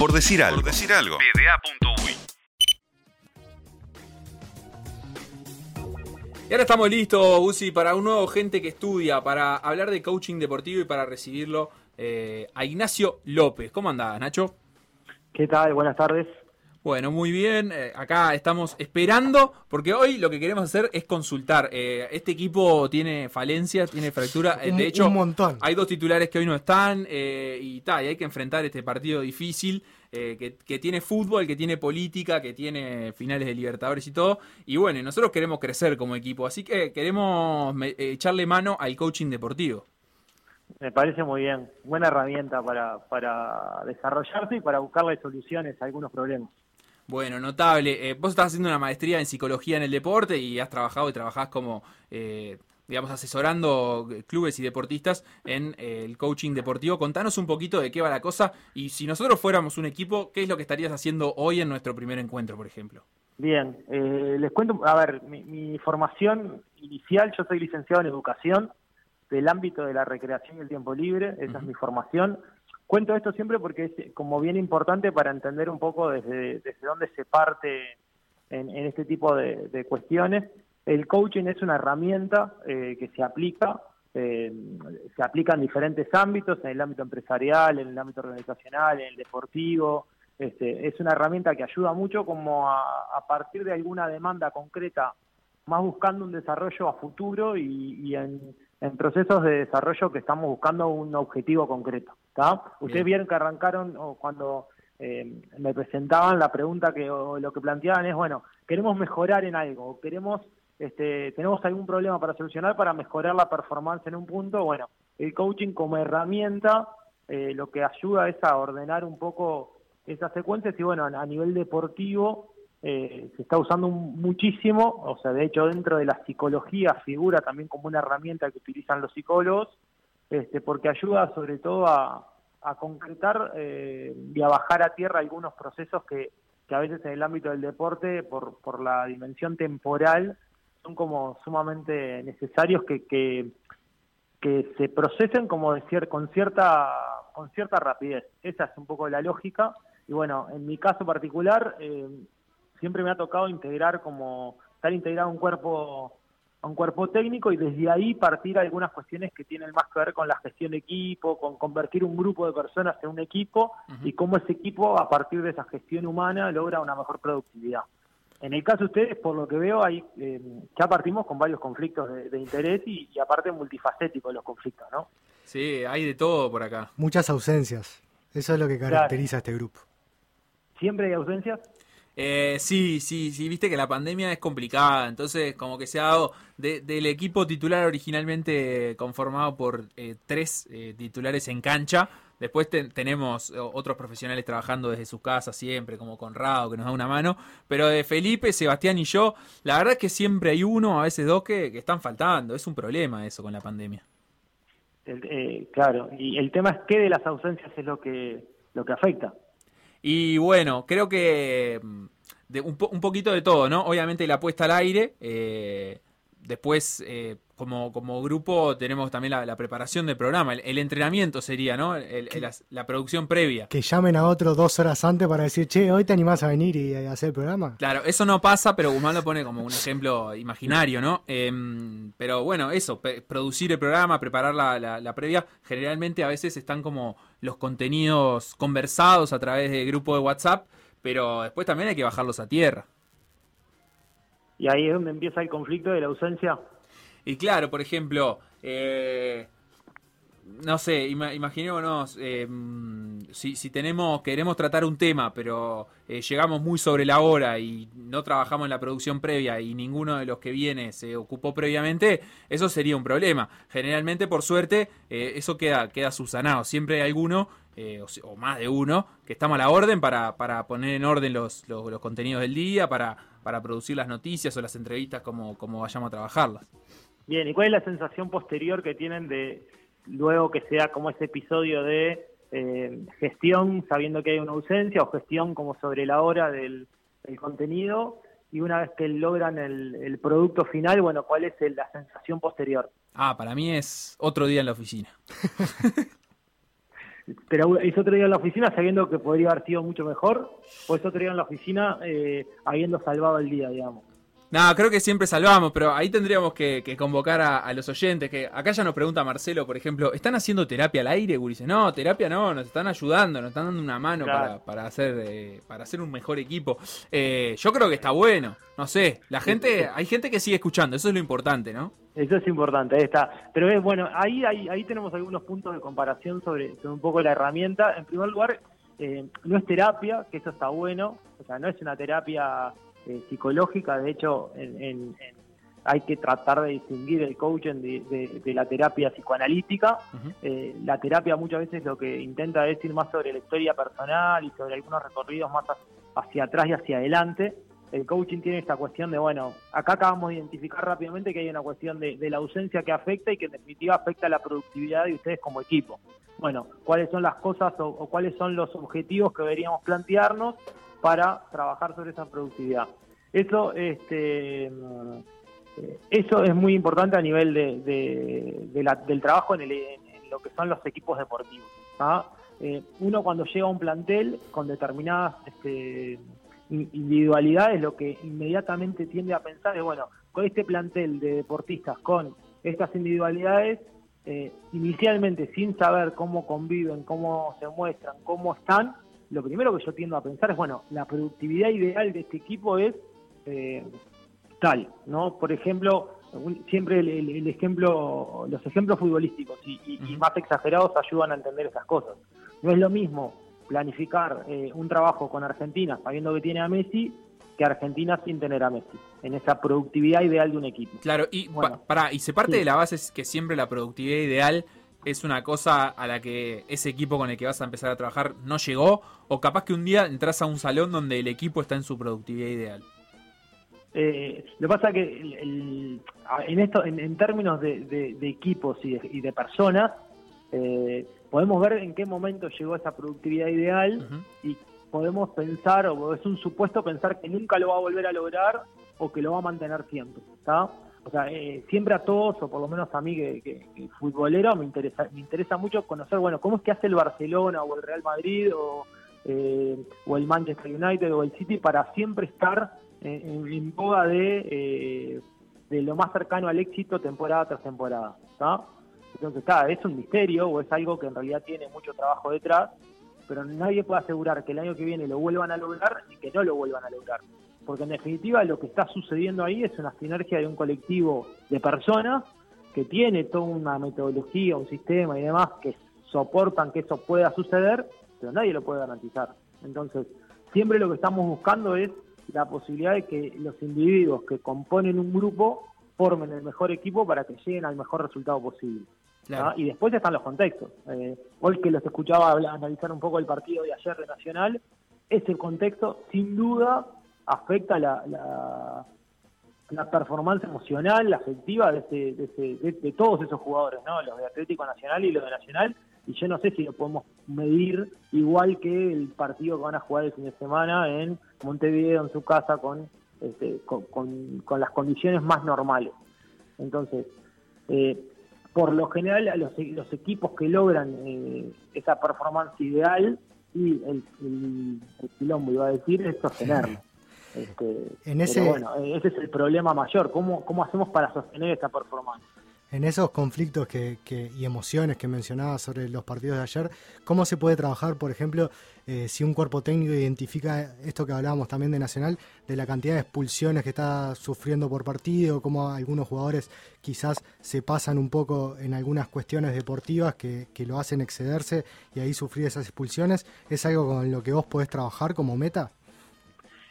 Por decir algo. Por decir algo. Y ahora estamos listos, Uzi, para un nuevo gente que estudia, para hablar de coaching deportivo y para recibirlo eh, a Ignacio López. ¿Cómo andás, Nacho? ¿Qué tal? Buenas tardes. Bueno, muy bien. Eh, acá estamos esperando, porque hoy lo que queremos hacer es consultar. Eh, este equipo tiene falencias, tiene fractura. Eh, de hecho, un montón. hay dos titulares que hoy no están y, ta, y hay que enfrentar este partido difícil que, que, tiene fútbol, que tiene política, que tiene finales de Libertadores y todo. Y bueno, nosotros queremos crecer como equipo, así que queremos echarle mano al coaching deportivo. Me parece muy bien. Buena herramienta para, para desarrollarse y para buscarle soluciones a algunos problemas. Bueno, notable. Eh, vos estás haciendo una maestría en psicología en el deporte y has trabajado y trabajás como, eh, digamos, asesorando clubes y deportistas en eh, el coaching deportivo. Contanos un poquito de qué va la cosa y si nosotros fuéramos un equipo, ¿qué es lo que estarías haciendo hoy en nuestro primer encuentro, por ejemplo? Bien, les cuento, a ver, mi, formación inicial, yo soy licenciado en educación del ámbito de la recreación y el tiempo libre, esa es mi formación. Cuento esto siempre porque es como bien importante para entender un poco desde, desde dónde se parte en, este tipo de, cuestiones. El coaching es una herramienta eh, que se aplica, eh, se aplica en diferentes ámbitos, en el ámbito empresarial, en el ámbito organizacional, en el deportivo. Este, es una herramienta que ayuda mucho como a, partir de alguna demanda concreta, más buscando un desarrollo a futuro y, en, en procesos de desarrollo que estamos buscando un objetivo concreto. Ustedes vieron que arrancaron cuando eh, me presentaban la pregunta que lo que planteaban es, bueno, queremos mejorar en algo, queremos, este, tenemos algún problema para solucionar para mejorar la performance en un punto. Bueno, el coaching como herramienta eh, lo que ayuda es a ordenar un poco esas secuencias y bueno, a nivel deportivo eh, se está usando muchísimo, o sea, de hecho dentro de la psicología figura también como una herramienta que utilizan los psicólogos, este, porque ayuda sobre todo a, concretar eh, y a bajar a tierra algunos procesos que, a veces en el ámbito del deporte, por, por la dimensión temporal, son como sumamente necesarios que, que, se procesen como decir con cierta con cierta rapidez. Esa es un poco la lógica. Y bueno, en mi caso particular, eh, siempre me ha tocado integrar como estar integrado un cuerpo a un cuerpo técnico y desde ahí partir algunas cuestiones que tienen más que ver con la gestión de equipo, con convertir un grupo de personas en un equipo y cómo ese equipo a partir de esa gestión humana logra una mejor productividad. En el caso de ustedes, por lo que veo, ahí eh, ya partimos con varios conflictos de, interés y, aparte multifacéticos los conflictos, ¿no? Sí, hay de todo por acá. Muchas ausencias. Eso es lo que caracteriza a este grupo. ¿Siempre hay ausencias? Eh, sí, sí, sí, viste que la pandemia es complicada, entonces como que se ha dado del equipo titular originalmente conformado por eh, tres eh, titulares en cancha, después tenemos otros profesionales trabajando desde su casa siempre, como Conrado, que nos da una mano, pero de Felipe, Sebastián y yo, la verdad es que siempre hay uno, a veces dos, que, están faltando, es un problema eso con la pandemia. claro, y el tema es qué de las ausencias es lo que, lo que afecta. Y bueno, creo que mm, de un, un, poquito de todo, ¿no? Obviamente la puesta al aire. Eh, después, eh, como, como grupo, tenemos también la, preparación del programa. El, entrenamiento sería, ¿no? la, producción previa. Que llamen a otro dos horas antes para decir, che, hoy te animás a venir y a hacer el programa. Claro, eso no pasa, pero Guzmán lo pone como un ejemplo imaginario, ¿no? Em, pero bueno, eso, producir el programa, preparar la previa, generalmente a veces están como los contenidos conversados a través del grupo de WhatsApp, pero después también hay que bajarlos a tierra. Y ahí es donde empieza el conflicto de la ausencia. Y claro, por ejemplo, eh, no sé, imaginémonos, eh, si, si, tenemos, queremos tratar un tema, pero eh, llegamos muy sobre la hora y no trabajamos en la producción previa y ninguno de los que viene se ocupó previamente, eso sería un problema. Generalmente, por suerte, eh, eso queda, queda subsanado. Siempre hay alguno, o, más de uno, que estamos a la orden para, para poner en orden los, los, contenidos del día, para, para producir las noticias o las entrevistas como, como vayamos a trabajarlas. Bien, ¿y cuál es la sensación posterior que tienen de luego que sea como ese episodio de eh, gestión sabiendo que hay una ausencia o gestión como sobre la hora del, contenido y una vez que logran el, producto final, bueno, ¿cuál es la sensación posterior? Ah, para mí es otro día en la oficina. pero es otro día en la oficina sabiendo que podría haber sido mucho mejor, o es otro día en la oficina eh, habiendo salvado el día, digamos. No, creo que siempre salvamos, pero ahí tendríamos que, convocar a, los oyentes. Que acá ya nos pregunta Marcelo, por ejemplo, ¿están haciendo terapia al aire, Gurice? No, terapia no, nos están ayudando, nos están dando una mano para, hacer eh, para hacer un mejor equipo. Eh, yo creo que está bueno, no sé, la gente, hay gente que sigue escuchando, eso es lo importante, ¿no? Eso es importante, ahí está. Pero es bueno, ahí, ahí, ahí tenemos algunos puntos de comparación sobre, un poco la herramienta. En primer lugar, eh, no es terapia, que eso está bueno, o sea, no es una terapia eh, psicológica, de hecho hay que tratar de distinguir el coaching de, la terapia psicoanalítica. Eh, la terapia muchas veces lo que intenta decir más sobre la historia personal y sobre algunos recorridos más hacia atrás y hacia adelante. El coaching tiene esta cuestión de, bueno, acá acabamos de identificar rápidamente que hay una cuestión de, la ausencia que afecta y que en definitiva afecta la productividad de ustedes como equipo. Bueno, ¿cuáles son las cosas o cuáles son los objetivos que deberíamos plantearnos para trabajar sobre esa productividad. Eso, este, eh, eso es muy importante a nivel de, del trabajo en, lo que son los equipos deportivos. Eh, uno cuando llega a un plantel con determinadas este, individualidades, lo que inmediatamente tiende a pensar es, bueno, con este plantel de deportistas, con estas individualidades, eh, inicialmente sin saber cómo conviven, cómo se muestran, cómo están, lo primero que yo tiendo a pensar es, bueno, la productividad ideal de este equipo es eh, tal, ¿no? Por ejemplo, siempre el, ejemplo, los ejemplos futbolísticos y, más exagerados ayudan a entender esas cosas. No es lo mismo planificar eh, un trabajo con Argentina sabiendo que tiene a Messi que Argentina sin tener a Messi, en esa productividad ideal de un equipo. Claro, y para, y se parte de la base es que siempre la productividad ideal es una cosa a la que ese equipo con el que vas a empezar a trabajar no llegó, o capaz que un día entras a un salón donde el equipo está en su productividad ideal? Eh, lo que pasa es que en, esto, en, términos de, equipos y de, personas, eh, podemos ver en qué momento llegó esa productividad ideal y podemos pensar, o es un supuesto pensar que nunca lo va a volver a lograr o que lo va a mantener siempre. ¿está? O sea, eh, siempre a todos, o por lo menos a mí que, futbolero, me interesa, me interesa mucho conocer, bueno, cómo es que hace el Barcelona o el Real Madrid o, eh, o el Manchester United o el City para siempre estar en, en boga de, eh, de lo más cercano al éxito temporada tras temporada, Entonces, está, es un misterio o es algo que en realidad tiene mucho trabajo detrás, pero nadie puede asegurar que el año que viene lo vuelvan a lograr y que no lo vuelvan a lograr porque en definitiva lo que está sucediendo ahí es una sinergia de un colectivo de personas que tiene toda una metodología, un sistema y demás que soportan que eso pueda suceder, pero nadie lo puede garantizar. Entonces, siempre lo que estamos buscando es la posibilidad de que los individuos que componen un grupo formen el mejor equipo para que lleguen al mejor resultado posible. Y después están los contextos. Eh, hoy que los escuchaba analizar un poco el partido de ayer de Nacional, ese contexto sin duda afecta la, la, performance emocional, la afectiva de, de, todos esos jugadores, ¿no? los de Atlético Nacional y los de Nacional, y yo no sé si lo podemos medir igual que el partido que van a jugar el fin de semana en Montevideo, en su casa, con, este, con, las condiciones más normales. Entonces, eh, por lo general, los, los equipos que logran eh, esa performance ideal, y el, el, quilombo iba a decir, es sostenerlo. Este, en ese, bueno, ese es el problema mayor. ¿Cómo, ¿Cómo hacemos para sostener esta performance? En esos conflictos que, y emociones que mencionaba sobre los partidos de ayer, ¿cómo se puede trabajar, por ejemplo, eh, si un cuerpo técnico identifica esto que hablábamos también de Nacional, de la cantidad de expulsiones que está sufriendo por partido, cómo algunos jugadores quizás se pasan un poco en algunas cuestiones deportivas que, que lo hacen excederse y ahí sufrir esas expulsiones? ¿Es algo con lo que vos podés trabajar como meta?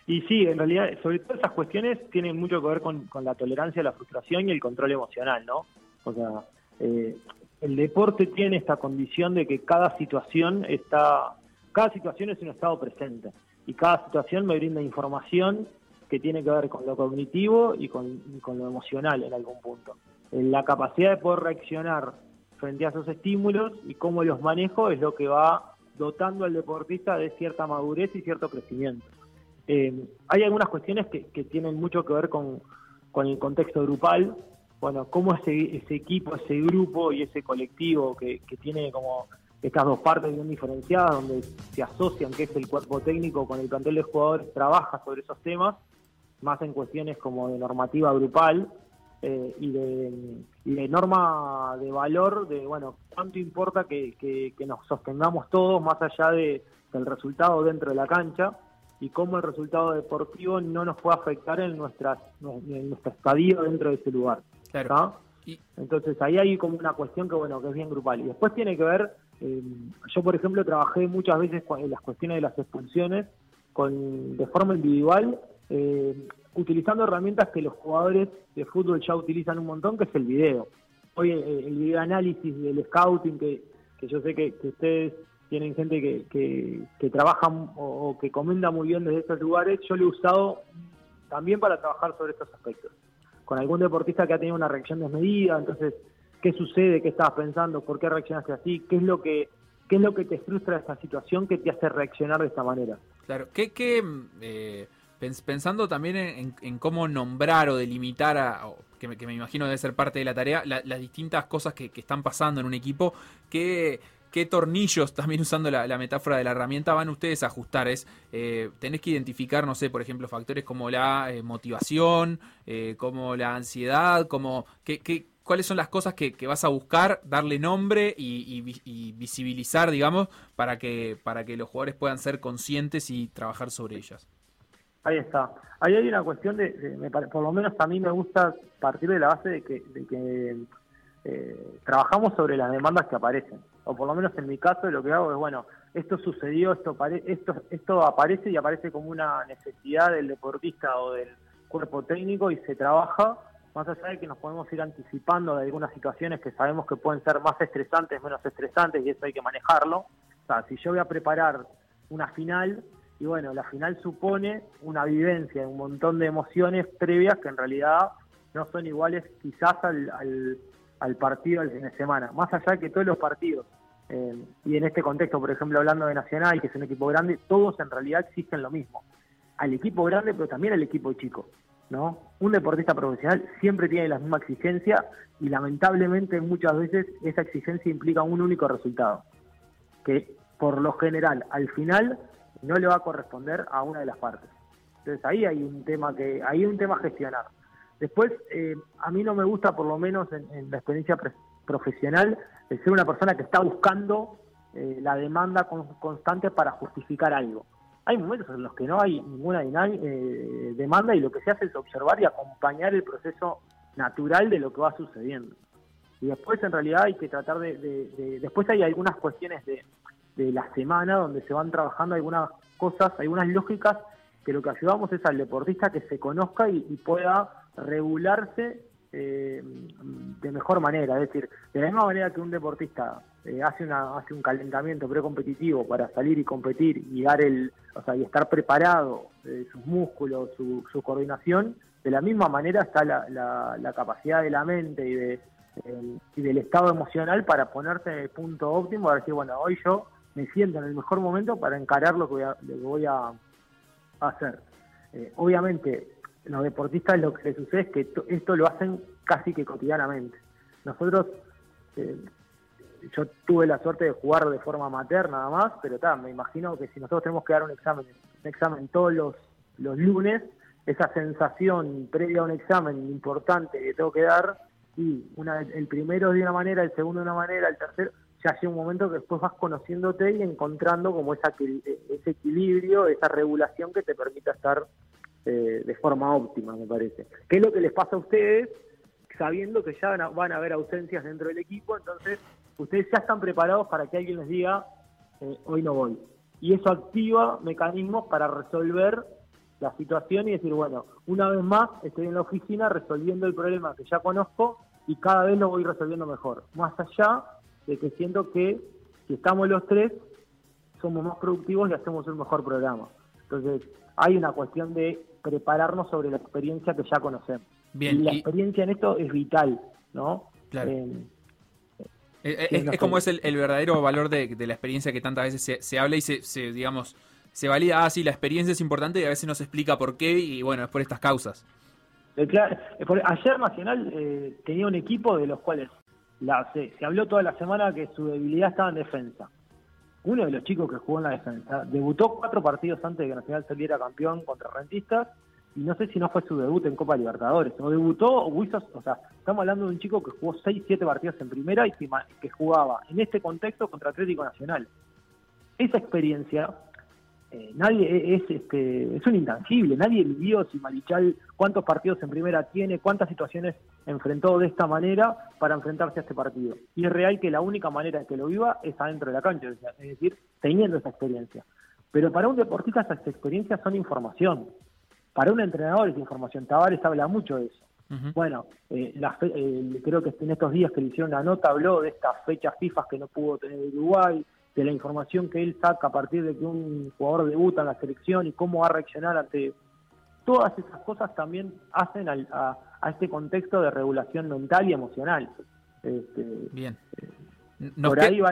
Y sí, en realidad, sobre todo esas cuestiones tienen mucho que ver con, la tolerancia a la frustración y el control emocional, ¿no? O sea, eh, el deporte tiene esta condición de que cada situación está, cada situación es un estado presente y cada situación me brinda información que tiene que ver con lo cognitivo y con, lo emocional en algún punto. La capacidad de poder reaccionar frente a esos estímulos y cómo los manejo es lo que va dotando al deportista de cierta madurez y cierto crecimiento. Eh, hay algunas cuestiones que, tienen mucho que ver con, el contexto grupal. Bueno, cómo ese, ese equipo, ese grupo y ese colectivo que, tiene como estas dos partes bien diferenciadas, donde se asocian que es el cuerpo técnico con el plantel de jugadores, trabaja sobre esos temas, más en cuestiones como de normativa grupal eh, y, de, norma de valor, de bueno, cuánto importa que, que, nos sostengamos todos más allá de, del resultado dentro de la cancha y cómo el resultado deportivo no nos puede afectar en, nuestra en nuestro estadio dentro de ese lugar. Claro. Entonces ahí hay como una cuestión que bueno que es bien grupal. Y después tiene que ver, eh, yo por ejemplo trabajé muchas veces en las cuestiones de las expulsiones con de forma individual, eh, utilizando herramientas que los jugadores de fútbol ya utilizan un montón, que es el video. Hoy eh, el video análisis del scouting, que, que yo sé que, ustedes tienen gente que, que, trabaja o, que comenta muy bien desde estos lugares, yo lo he usado también para trabajar sobre estos aspectos con algún deportista que ha tenido una reacción desmedida, entonces, ¿qué sucede? ¿Qué estabas pensando? ¿Por qué reaccionaste así? ¿Qué es lo que, qué es lo que te frustra de esta situación que te hace reaccionar de esta manera? Claro, ¿qué, qué eh, pensando también en, cómo nombrar o delimitar, a, que, me, imagino debe ser parte de la tarea, las distintas cosas que, que están pasando en un equipo, que qué tornillos, también usando la, metáfora de la herramienta, van ustedes a ajustar. Es, eh, tenés que identificar, no sé, por ejemplo, factores como la eh, motivación, eh, como la ansiedad, como qué, qué, cuáles son las cosas que, vas a buscar, darle nombre y, visibilizar, digamos, para que, para que los jugadores puedan ser conscientes y trabajar sobre ellas. Ahí está. Ahí hay una cuestión de, por lo menos a mí me gusta partir de la base de que, de que trabajamos sobre las demandas que aparecen o por lo menos en mi caso lo que hago es, bueno, esto sucedió, esto, esto, esto aparece y aparece como una necesidad del deportista o del cuerpo técnico y se trabaja, más allá de que nos podemos ir anticipando de algunas situaciones que sabemos que pueden ser más estresantes, menos estresantes y eso hay que manejarlo. O sea, si yo voy a preparar una final, y bueno, la final supone una vivencia, un montón de emociones previas que en realidad no son iguales quizás al, al, al partido del fin de semana. Más allá de que todos los partidos eh, y en este contexto, por ejemplo, hablando de Nacional, que es un equipo grande, todos en realidad exigen lo mismo. Al equipo grande, pero también al equipo chico. ¿no? Un deportista profesional siempre tiene la misma exigencia y lamentablemente muchas veces esa exigencia implica un único resultado, que por lo general al final no le va a corresponder a una de las partes. Entonces ahí hay un tema que hay un tema a gestionar. Después, eh, a mí no me gusta, por lo menos en, en la experiencia profesional, el ser una persona que está buscando eh, la demanda constante para justificar algo. Hay momentos en los que no hay ninguna eh, demanda y lo que se hace es observar y acompañar el proceso natural de lo que va sucediendo. Y después en realidad hay que tratar de... después hay algunas cuestiones de, la semana donde se van trabajando algunas cosas, algunas lógicas que lo que ayudamos es al deportista que se conozca y pueda regularse eh, de mejor manera. Es decir, de la misma manera que un deportista eh, hace, una, hace un calentamiento precompetitivo para salir y competir y dar el, o sea, y estar preparado, eh, sus músculos, su, coordinación, de la misma manera está la, la, capacidad de la mente y, de, y del estado emocional para ponerse en el punto óptimo, para decir, bueno, hoy yo me siento en el mejor momento para encarar lo que voy a, lo que voy a hacer. obviamente, los deportistas lo que les sucede es que esto lo hacen casi que cotidianamente. Nosotros, eh, yo tuve la suerte de jugar de forma amateur nada más, pero me imagino que si nosotros tenemos que dar un examen, un examen todos los, los lunes, esa sensación previa a un examen importante que tengo que dar, y una, el primero de una manera, el segundo de una manera, el tercero, ya llega un momento que después vas conociéndote y encontrando como esa, ese equilibrio, esa regulación que te permita estar eh, de forma óptima, me parece. ¿Qué es lo que les pasa a ustedes sabiendo que ya van a, haber ausencias dentro del equipo? Entonces, ustedes ya están preparados para que alguien les diga, eh, hoy no voy. Y eso activa mecanismos para resolver la situación y decir, bueno, una vez más estoy en la oficina resolviendo el problema que ya conozco y cada vez lo voy resolviendo mejor. Más allá de que siento que si estamos los tres, somos más productivos y hacemos un mejor programa. Entonces, hay una cuestión de prepararnos sobre la experiencia que ya conocemos. y la experiencia en esto es vital, ¿no? Claro. Eh, eh, eh, es, como es el, verdadero valor de, la experiencia que tantas veces se, habla y se, digamos, se valida, ah, sí, la experiencia es importante y a veces no se explica por qué y bueno, es por estas causas. ayer Nacional tenía un equipo de los cuales la, se, habló toda la semana que su debilidad estaba en defensa. Uno de los chicos que jugó en la defensa debutó cuatro partidos antes de que Nacional saliera campeón contra Rentistas y no sé si no fue su debut en Copa Libertadores. O debutó, o o sea, estamos hablando de un chico que jugó seis, siete partidos en primera y que jugaba en este contexto contra Atlético Nacional. Esa experiencia eh, nadie e-, es este es un intangible, nadie vivió si Marichal cuántos partidos en primera tiene, cuántas situaciones enfrentó de esta manera para enfrentarse a este partido. Y es real que la única manera que lo viva es adentro de la cancha, es decir, teniendo esa experiencia. Pero para un deportista esas experiencias son información. Para un entrenador es información. Tavares habla mucho de eso. Bueno, eh, eh, creo que en estos días que le hicieron la nota habló de estas fechas FIFA que no pudo tener Uruguay, de la información que él saca a partir de que un jugador debuta en la selección y cómo va a reaccionar ante todas esas cosas también hacen a, este contexto de regulación mental y emocional. Este, Bien. Eh, nos por ahí va.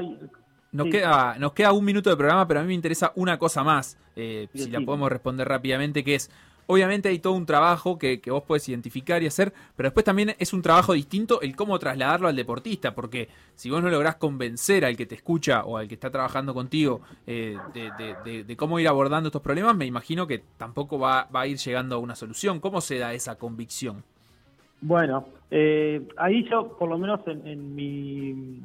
Nos, queda, nos queda un minuto de programa, pero a mí me interesa una cosa más, eh, si la podemos responder rápidamente, que es, Obviamente hay todo un trabajo que, vos podés identificar y hacer, pero después también es un trabajo distinto el cómo trasladarlo al deportista, porque si vos no lográs convencer al que te escucha o al que está trabajando contigo eh, de, cómo ir abordando estos problemas, me imagino que tampoco va, a ir llegando a una solución. ¿Cómo se da esa convicción? Bueno, eh, ahí yo, por lo menos en, mi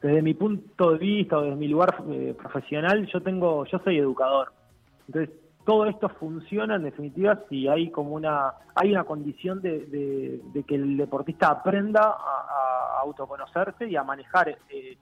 desde mi punto de vista o desde mi lugar eh, profesional, yo tengo, yo soy educador. Entonces, todo esto funciona en definitiva si hay como una hay una condición de, que el deportista aprenda a, autoconocerse y a manejar eh,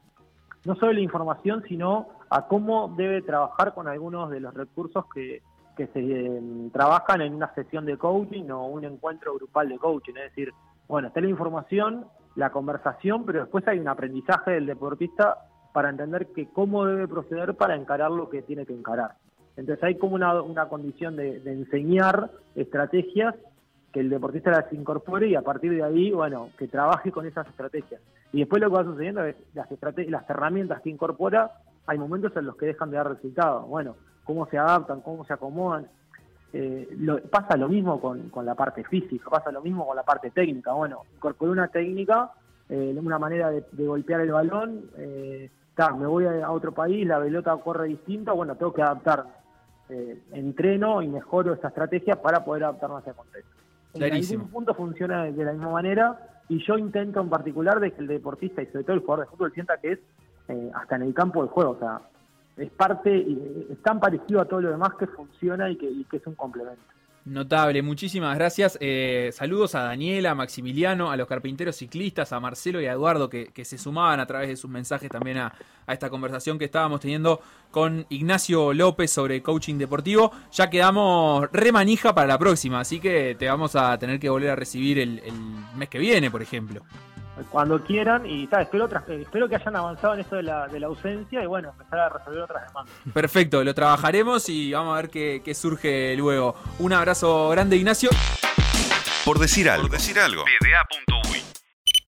no solo la información sino a cómo debe trabajar con algunos de los recursos que, se em, trabajan en una sesión de coaching o un encuentro grupal de coaching es decir bueno está la información la conversación pero después hay un aprendizaje del deportista para entender que cómo debe proceder para encarar lo que tiene que encarar entonces hay como una, una condición de, enseñar estrategias que el deportista las incorpore y a partir de ahí, bueno, que trabaje con esas estrategias. Y después lo que va sucediendo es las, las herramientas que incorpora, hay momentos en los que dejan de dar resultados. Bueno, cómo se adaptan, cómo se acomodan. Eh, pasa lo mismo con, con, la parte física, pasa lo mismo con la parte técnica. Bueno, incorporé una técnica, eh, una manera de, golpear el balón, eh, me voy a, otro país, la pelota corre distinto, bueno, tengo que adaptarme eh, entreno y mejoro esta estrategia para poder adaptarnos a ese contexto. En algún punto funciona de la misma manera y yo intento en particular de que el deportista y sobre todo el jugador de fútbol sienta que es eh, hasta en el campo del juego, o sea, es parte, es tan parecido a todo lo demás que funciona y que, es un complemento. Notable, muchísimas gracias. Eh, saludos a Daniela, a Maximiliano, a los carpinteros ciclistas, a Marcelo y a Eduardo que, se sumaban a través de sus mensajes también a, esta conversación que estábamos teniendo con Ignacio López sobre coaching deportivo. Ya quedamos remanija para la próxima, así que te vamos a tener que volver a recibir el mes que viene, por ejemplo cuando quieran y espero otras, espero que hayan avanzado en esto de la, de la ausencia y bueno, empezar a resolver otras demandas. Perfecto, lo trabajaremos y vamos a ver qué, qué surge luego. Un abrazo grande, Ignacio. Por decir algo. Por decir algo.